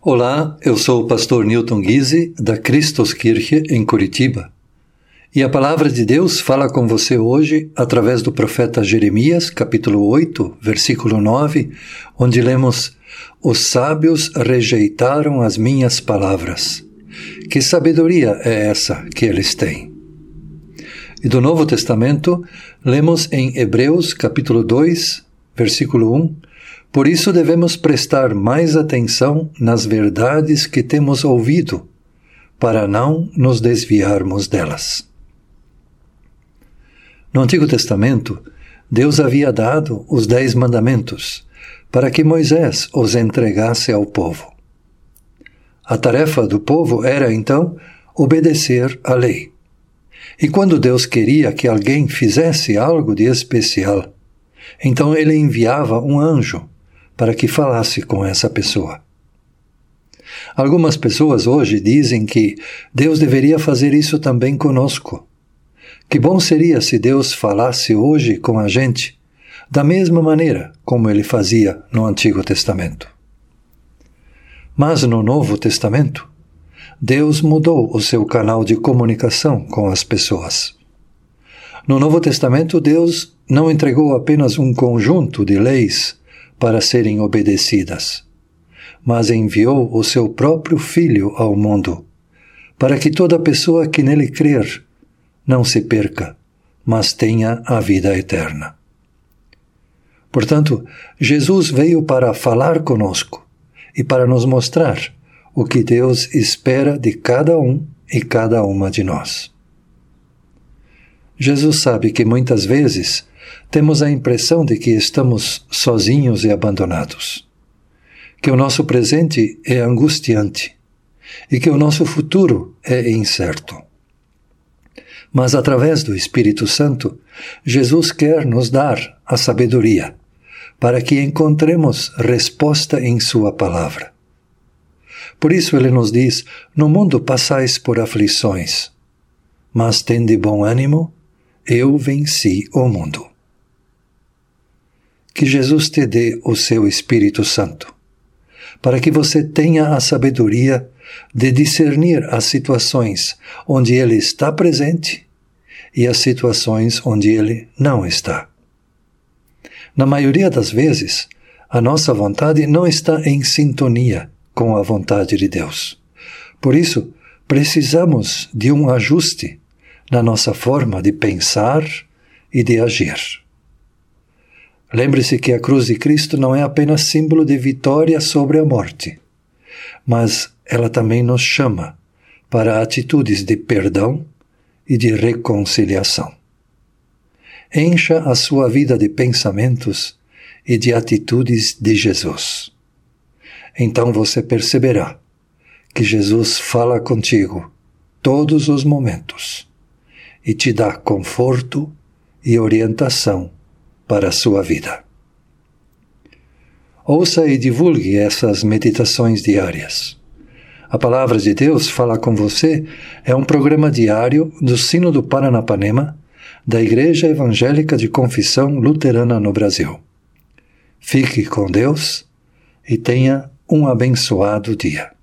Olá, eu sou o pastor Newton Guise, da Christuskirche, em Curitiba. E a palavra de Deus fala com você hoje através do profeta Jeremias, capítulo 8, versículo 9, onde lemos: Os sábios rejeitaram as minhas palavras. Que sabedoria é essa que eles têm? E do Novo Testamento, lemos em Hebreus, capítulo 2, versículo 1, por isso devemos prestar mais atenção nas verdades que temos ouvido, para não nos desviarmos delas. No Antigo Testamento, Deus havia dado os Dez Mandamentos para que Moisés os entregasse ao povo. A tarefa do povo era, então, obedecer à lei. E quando Deus queria que alguém fizesse algo de especial, então ele enviava um anjo para que falasse com essa pessoa. Algumas pessoas hoje dizem que Deus deveria fazer isso também conosco. Que bom seria se Deus falasse hoje com a gente da mesma maneira como ele fazia no Antigo Testamento. Mas no Novo Testamento, Deus mudou o seu canal de comunicação com as pessoas. No Novo Testamento, Deus não entregou apenas um conjunto de leis para serem obedecidas, mas enviou o seu próprio Filho ao mundo, para que toda pessoa que nele crer não se perca, mas tenha a vida eterna. Portanto, Jesus veio para falar conosco e para nos mostrar o que Deus espera de cada um e cada uma de nós. Jesus sabe que muitas vezes temos a impressão de que estamos sozinhos e abandonados, que o nosso presente é angustiante e que o nosso futuro é incerto. Mas através do Espírito Santo, Jesus quer nos dar a sabedoria para que encontremos resposta em Sua palavra. Por isso ele nos diz: No mundo passais por aflições, mas tende bom ânimo, eu venci o mundo que Jesus te dê o seu Espírito Santo, para que você tenha a sabedoria de discernir as situações onde Ele está presente e as situações onde Ele não está. Na maioria das vezes, a nossa vontade não está em sintonia com a vontade de Deus. Por isso, precisamos de um ajuste na nossa forma de pensar e de agir. Lembre-se que a cruz de Cristo não é apenas símbolo de vitória sobre a morte, mas ela também nos chama para atitudes de perdão e de reconciliação. Encha a sua vida de pensamentos e de atitudes de Jesus. Então você perceberá que Jesus fala contigo todos os momentos e te dá conforto e orientação para a sua vida. Ouça e divulgue essas meditações diárias. A Palavra de Deus Fala com Você é um programa diário do Sino do Paranapanema, da Igreja Evangélica de Confissão Luterana no Brasil. Fique com Deus e tenha um abençoado dia.